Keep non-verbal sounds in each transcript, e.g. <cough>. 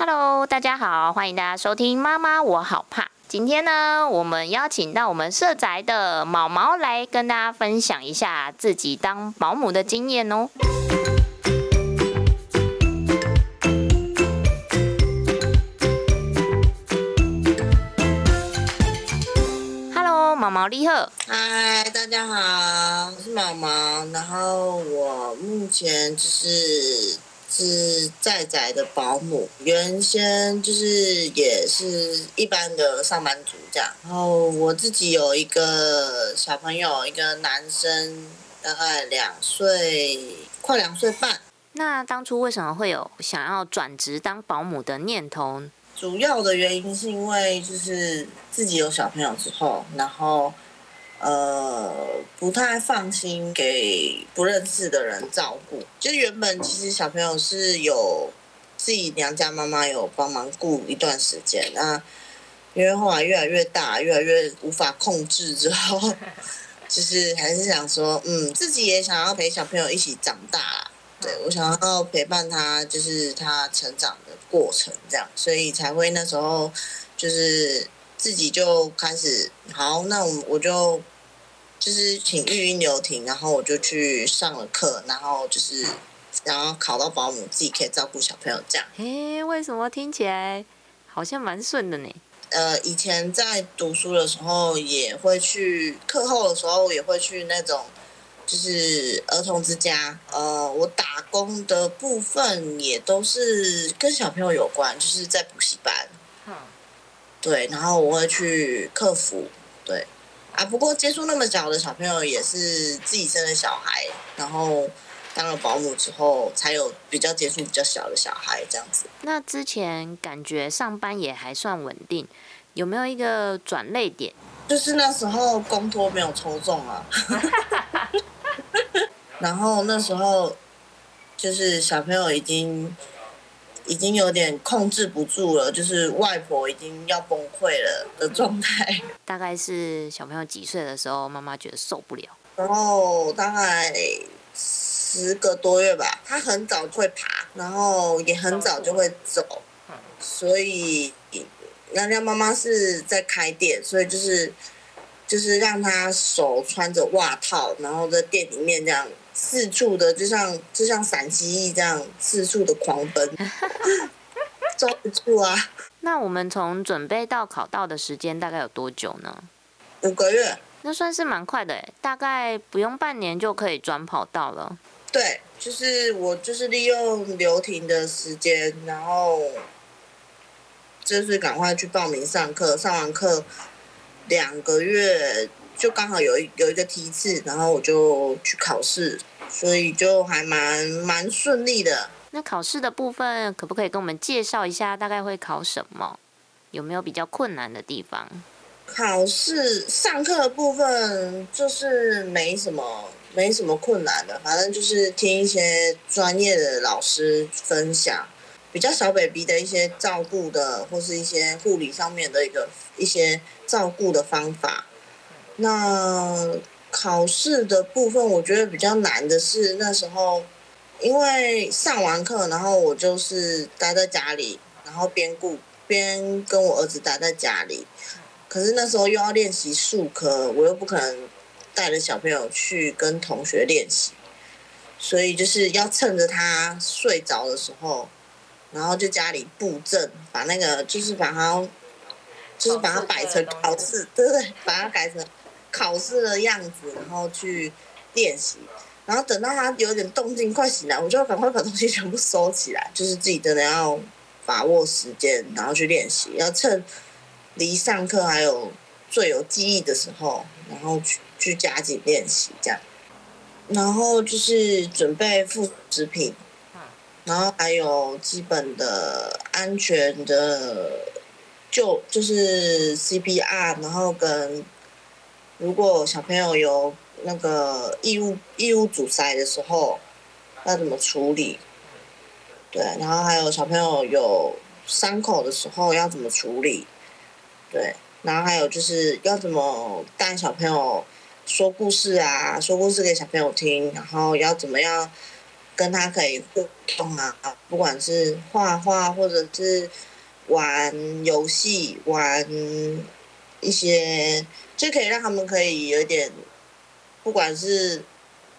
Hello，大家好，欢迎大家收听《妈妈我好怕》。今天呢，我们邀请到我们社宅的毛毛来跟大家分享一下自己当保姆的经验哦。Hello，毛毛你好。嗨，大家好，我是毛毛。然后我目前就是是在宅的保姆，原先就是也是一般的上班族这样。然后我自己有一个小朋友，一个男生，大概两岁，快两岁半。那当初为什么会有想要转职当保姆的念头？主要的原因是因为就是自己有小朋友之后，然后呃不太放心给不认识的人照顾。就是原本其实小朋友是有自己娘家妈妈有帮忙顾一段时间，那因为后来越来越大，越来越无法控制之后，<laughs> 就是还是想说，嗯，自己也想要陪小朋友一起长大。对我想要陪伴他，就是他成长的过程，这样，所以才会那时候就是自己就开始好，那我我就就是请育婴留停，然后我就去上了课，然后就是然后考到保姆，自己可以照顾小朋友这样。诶，为什么听起来好像蛮顺的呢？呃，以前在读书的时候也会去课后的时候也会去那种。就是儿童之家，呃，我打工的部分也都是跟小朋友有关，就是在补习班，嗯，对，然后我会去客服，对，啊，不过接触那么小的小朋友也是自己生的小孩，然后当了保姆之后，才有比较接触比较小的小孩这样子。那之前感觉上班也还算稳定，有没有一个转类点？就是那时候公托没有抽中啊。<laughs> 然后那时候，就是小朋友已经已经有点控制不住了，就是外婆已经要崩溃了的状态。<laughs> 大概是小朋友几岁的时候，妈妈觉得受不了。然后大概十个多月吧，他很早就会爬，然后也很早就会走，所以那家妈妈是在开店，所以就是。就是让他手穿着袜套，然后在店里面这样四处的，就像就像闪击翼这样四处的狂奔，<laughs> 抓不住啊！<laughs> 那我们从准备到考到的时间大概有多久呢？五个月，那算是蛮快的诶，大概不用半年就可以转跑道了。对，就是我就是利用留停的时间，然后就是赶快去报名上课，上完课。两个月就刚好有一有一个梯次，然后我就去考试，所以就还蛮蛮顺利的。那考试的部分可不可以跟我们介绍一下，大概会考什么？有没有比较困难的地方？考试上课的部分就是没什么没什么困难的，反正就是听一些专业的老师分享。比较小 baby 的一些照顾的，或是一些护理上面的一个一些照顾的方法。那考试的部分，我觉得比较难的是那时候，因为上完课，然后我就是待在家里，然后边顾边跟我儿子待在家里。可是那时候又要练习数科，我又不可能带着小朋友去跟同学练习，所以就是要趁着他睡着的时候。然后就家里布阵，把那个就是把它，就是把它摆成考试，对不对？把它改成考试的样子，然后去练习。然后等到他有点动静，快醒来，我就要赶快把东西全部收起来。就是自己真的要把握时间，然后去练习，要趁离上课还有最有记忆的时候，然后去去加紧练习这样。然后就是准备副食品。然后还有基本的安全的就就是 CPR，然后跟如果小朋友有那个异物异物阻塞的时候要怎么处理？对，然后还有小朋友有伤口的时候要怎么处理？对，然后还有就是要怎么带小朋友说故事啊，说故事给小朋友听，然后要怎么样？跟他可以互动啊，不管是画画或者是玩游戏，玩一些就可以让他们可以有点，不管是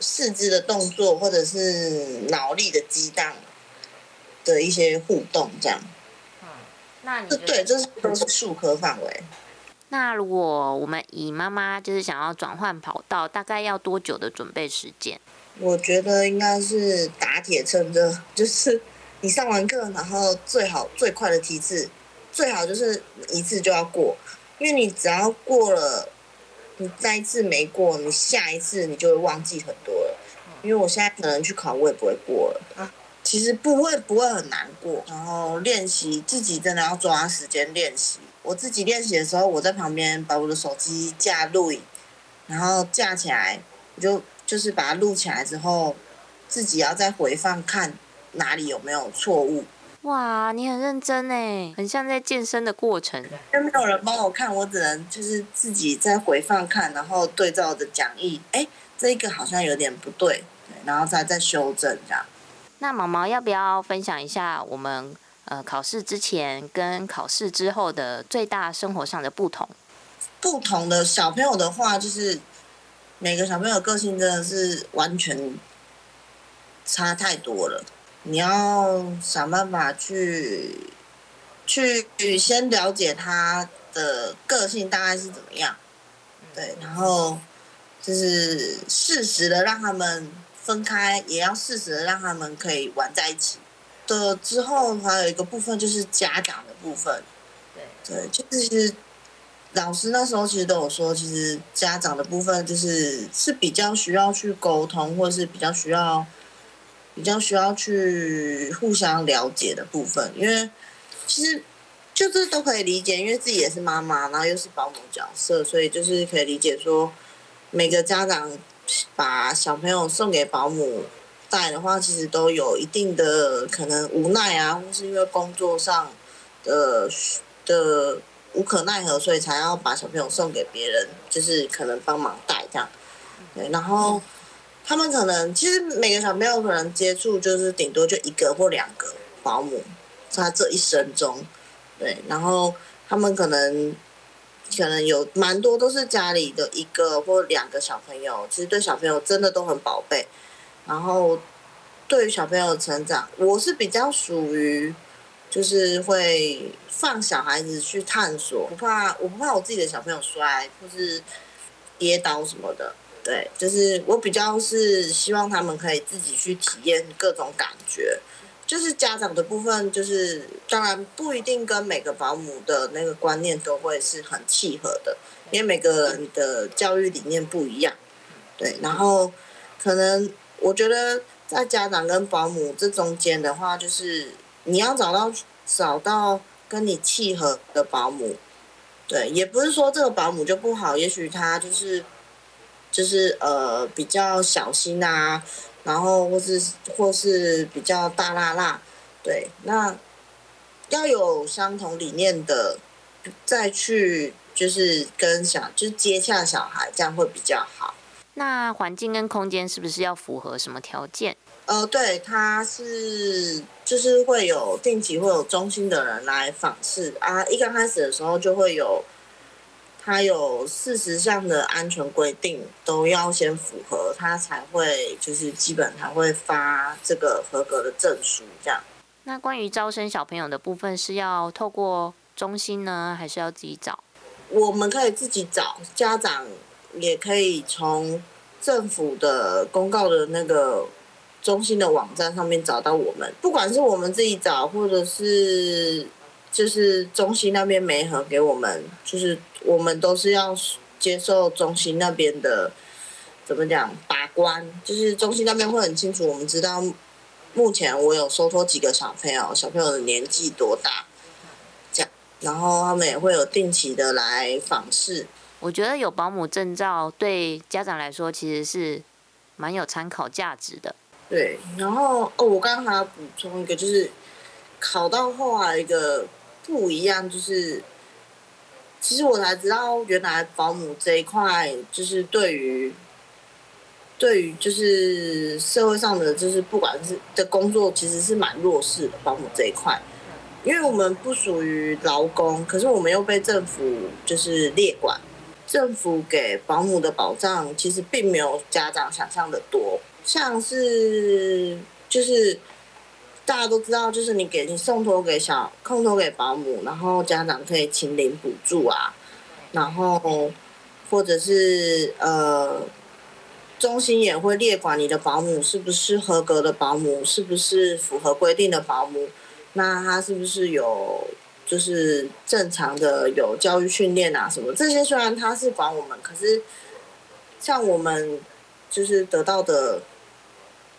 四肢的动作或者是脑力的激荡的一些互动，这样。嗯，那你对，这是都是数科范围。那如果我们以妈妈就是想要转换跑道，大概要多久的准备时间？我觉得应该是打铁趁热，<laughs> 就是你上完课，然后最好最快的梯次，最好就是一次就要过，因为你只要过了，你再一次没过，你下一次你就会忘记很多了。因为我现在可能去考，我也不会过了啊。其实不会不会很难过，然后练习自己真的要抓时间练习。我自己练习的时候，我在旁边把我的手机架录影，然后架起来，我就就是把它录起来之后，自己要再回放看哪里有没有错误。哇，你很认真哎，很像在健身的过程。因为没有人帮我看，我只能就是自己在回放看，然后对照着讲义，哎，这个好像有点不对，然后再再修正这样。那毛毛要不要分享一下我们？呃，考试之前跟考试之后的最大生活上的不同。不同的小朋友的话，就是每个小朋友个性真的是完全差太多了。你要想办法去去先了解他的个性大概是怎么样，对，然后就是适时的让他们分开，也要适时的让他们可以玩在一起。的之后还有一个部分就是家长的部分，对。对，就是老师那时候其实都有说，其实家长的部分就是是比较需要去沟通，或者是比较需要比较需要去互相了解的部分，因为其实就是都可以理解，因为自己也是妈妈，然后又是保姆角色，所以就是可以理解说每个家长把小朋友送给保姆。带的话，其实都有一定的可能无奈啊，或是因为工作上的的无可奈何，所以才要把小朋友送给别人，就是可能帮忙带这样。对，然后他们可能其实每个小朋友可能接触就是顶多就一个或两个保姆，他这一生中，对，然后他们可能可能有蛮多都是家里的一个或两个小朋友，其实对小朋友真的都很宝贝。然后，对于小朋友的成长，我是比较属于，就是会放小孩子去探索，不怕，我不怕我自己的小朋友摔或是跌倒什么的。对，就是我比较是希望他们可以自己去体验各种感觉。就是家长的部分，就是当然不一定跟每个保姆的那个观念都会是很契合的，因为每个人的教育理念不一样。对，然后可能。我觉得在家长跟保姆这中间的话，就是你要找到找到跟你契合的保姆，对，也不是说这个保姆就不好，也许他就是就是呃比较小心啊，然后或是或是比较大辣辣，对，那要有相同理念的再去就是跟小就是接洽小孩，这样会比较好。那环境跟空间是不是要符合什么条件？呃，对，它是就是会有定期会有中心的人来访视啊。一刚开始的时候就会有，它有四十项的安全规定都要先符合，它才会就是基本才会发这个合格的证书这样。那关于招生小朋友的部分是要透过中心呢，还是要自己找？我们可以自己找家长。也可以从政府的公告的那个中心的网站上面找到我们，不管是我们自己找，或者是就是中心那边没合给我们，就是我们都是要接受中心那边的怎么讲把关，就是中心那边会很清楚，我们知道目前我有收托几个小朋友，小朋友的年纪多大，这样，然后他们也会有定期的来访视。我觉得有保姆证照对家长来说其实是蛮有参考价值的。对，然后哦，我刚刚还要补充一个，就是考到后来一个不一样，就是其实我才知道原来保姆这一块就是对于对于就是社会上的就是不管是的工作，其实是蛮弱势的保姆这一块，因为我们不属于劳工，可是我们又被政府就是列管，政府给保姆的保障其实并没有家长想象的多，像是就是大家都知道，就是你给你送托给小空托给保姆，然后家长可以请领补助啊，然后或者是呃。中心也会列管你的保姆是不是合格的保姆，是不是符合规定的保姆，那他是不是有就是正常的有教育训练啊什么？这些虽然他是管我们，可是像我们就是得到的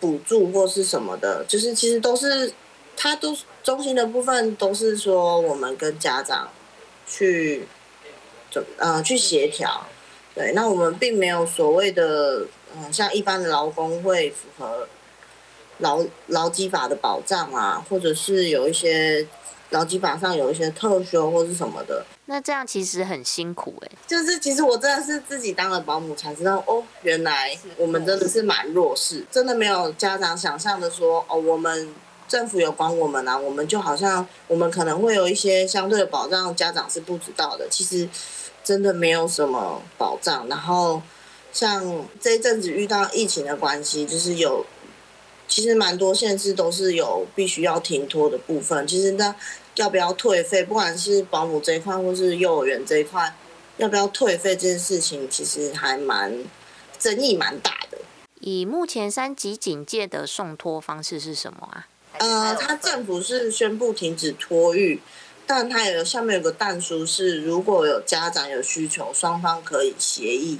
补助或是什么的，就是其实都是他都中心的部分都是说我们跟家长去怎呃去协调，对，那我们并没有所谓的。嗯，像一般的劳工会符合劳劳基法的保障啊，或者是有一些劳基法上有一些特休或是什么的。那这样其实很辛苦哎。就是其实我真的是自己当了保姆才知道，哦，原来我们真的是蛮弱势，真的没有家长想象的说，哦，我们政府有管我们啊，我们就好像我们可能会有一些相对的保障，家长是不知道的。其实真的没有什么保障，然后。像这一阵子遇到疫情的关系，就是有，其实蛮多限制都是有必须要停托的部分。其实那要不要退费，不管是保姆这一块或是幼儿园这一块，要不要退费这件事情，其实还蛮争议蛮大的。以目前三级警戒的送托方式是什么啊？呃，他政府是宣布停止托育，但他有下面有个弹书是，如果有家长有需求，双方可以协议。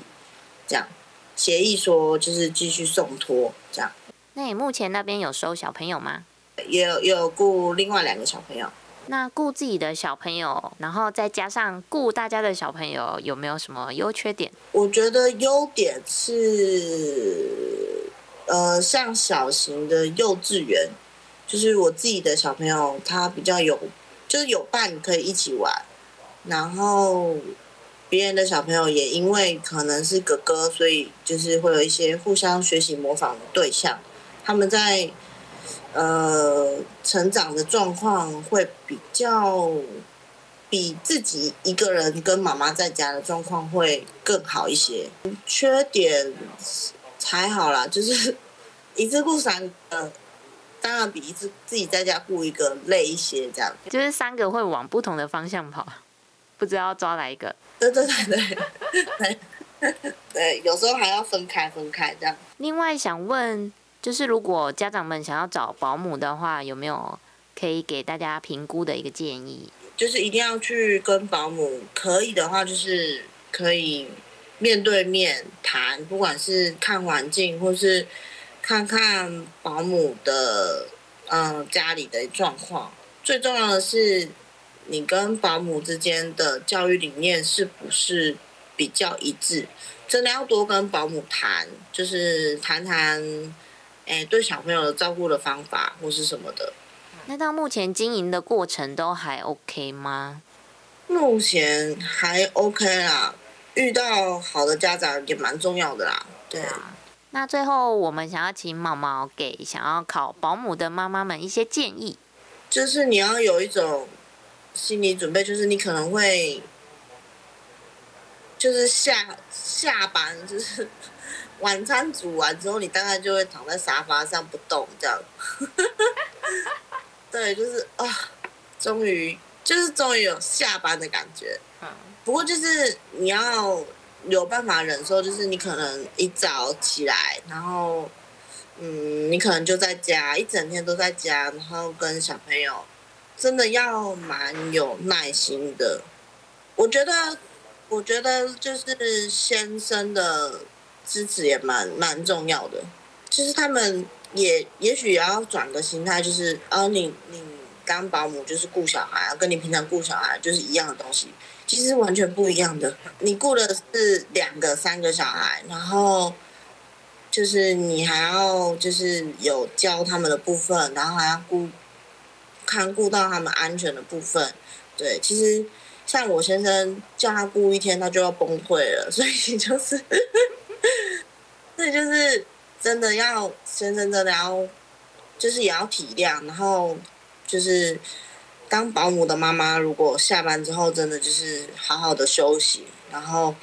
这样协议说就是继续送托这样。那你目前那边有收小朋友吗？也有也有雇另外两个小朋友。那雇自己的小朋友，然后再加上雇大家的小朋友，有没有什么优缺点？我觉得优点是，呃，像小型的幼稚园，就是我自己的小朋友，他比较有，就是有伴可以一起玩，然后。别人的小朋友也因为可能是哥哥，所以就是会有一些互相学习模仿的对象。他们在呃成长的状况会比较比自己一个人跟妈妈在家的状况会更好一些。缺点还好啦，就是 <laughs> 一次顾三个，当然比一次自己在家顾一个累一些。这样就是三个会往不同的方向跑，不知道抓哪一个。对对对对，对对，有时候还要分开分开这样。另外想问，就是如果家长们想要找保姆的话，有没有可以给大家评估的一个建议？就是一定要去跟保姆，可以的话就是可以面对面谈，不管是看环境，或是看看保姆的嗯家里的状况。最重要的是。你跟保姆之间的教育理念是不是比较一致？真的要多跟保姆谈，就是谈谈，哎，对小朋友的照顾的方法或是什么的。那到目前经营的过程都还 OK 吗？目前还 OK 啦，遇到好的家长也蛮重要的啦。对啊。那最后我们想要请毛毛给想要考保姆的妈妈们一些建议，就是你要有一种。心理准备就是你可能会，就是下下班就是晚餐煮完之后，你大概就会躺在沙发上不动这样。<laughs> 对，就是啊，终于就是终于有下班的感觉。不过就是你要有办法忍受，就是你可能一早起来，然后嗯，你可能就在家一整天都在家，然后跟小朋友。真的要蛮有耐心的，我觉得，我觉得就是先生的支持也蛮蛮重要的。其实他们也也许也要转个心态，就是啊，你你当保姆就是顾小孩，跟你平常顾小孩就是一样的东西，其实完全不一样的。你顾的是两个、三个小孩，然后就是你还要就是有教他们的部分，然后还要顾。看顾到他们安全的部分，对，其实像我先生叫他顾一天，他就要崩溃了，所以就是所以就是真的要先生真的要，就是也要体谅，然后就是当保姆的妈妈，如果下班之后真的就是好好的休息，然后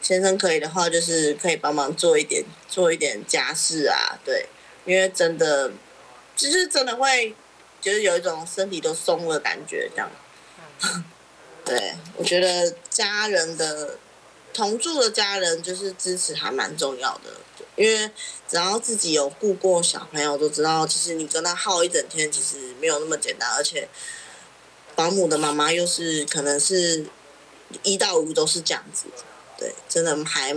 先生可以的话，就是可以帮忙做一点做一点家事啊，对，因为真的就是真的会就是有一种身体都松了感觉这样。<laughs> 对，我觉得家人的同住的家人就是支持还蛮重要的，因为只要自己有顾过小朋友，都知道其实你跟他耗一整天，其实没有那么简单。而且保姆的妈妈又是可能是一到五都是这样子，对，真的还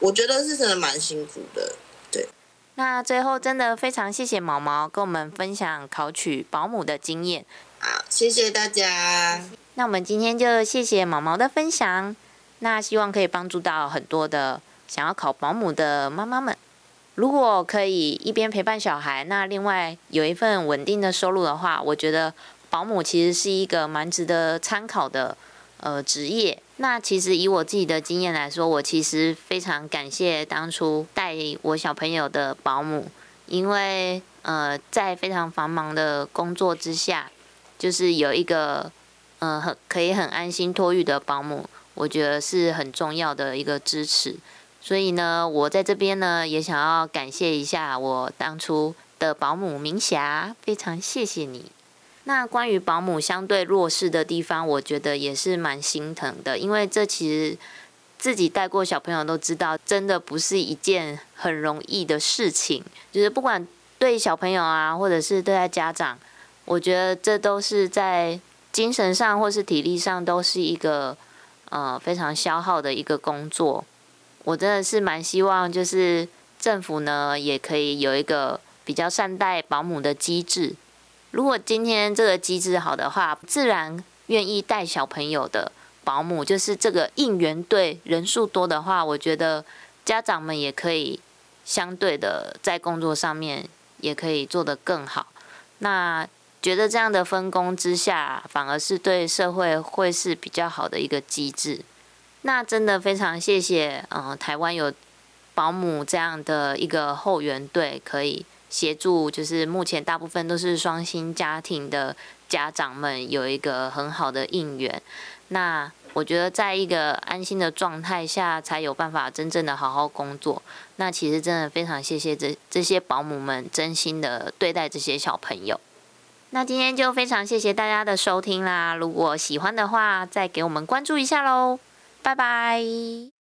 我觉得是真的蛮辛苦的。对，那最后真的非常谢谢毛毛跟我们分享考取保姆的经验。好，谢谢大家。那我们今天就谢谢毛毛的分享，那希望可以帮助到很多的想要考保姆的妈妈们。如果可以一边陪伴小孩，那另外有一份稳定的收入的话，我觉得保姆其实是一个蛮值得参考的呃职业。那其实以我自己的经验来说，我其实非常感谢当初带我小朋友的保姆，因为呃在非常繁忙的工作之下，就是有一个。嗯，很可以很安心托育的保姆，我觉得是很重要的一个支持。所以呢，我在这边呢也想要感谢一下我当初的保姆明霞，非常谢谢你。那关于保姆相对弱势的地方，我觉得也是蛮心疼的，因为这其实自己带过小朋友都知道，真的不是一件很容易的事情。就是不管对小朋友啊，或者是对待家长，我觉得这都是在。精神上或是体力上都是一个呃非常消耗的一个工作，我真的是蛮希望就是政府呢也可以有一个比较善待保姆的机制。如果今天这个机制好的话，自然愿意带小朋友的保姆就是这个应援队人数多的话，我觉得家长们也可以相对的在工作上面也可以做得更好。那。觉得这样的分工之下，反而是对社会会是比较好的一个机制。那真的非常谢谢，嗯，台湾有保姆这样的一个后援队，可以协助，就是目前大部分都是双薪家庭的家长们有一个很好的应援。那我觉得在一个安心的状态下，才有办法真正的好好工作。那其实真的非常谢谢这这些保姆们真心的对待这些小朋友。那今天就非常谢谢大家的收听啦！如果喜欢的话，再给我们关注一下喽，拜拜。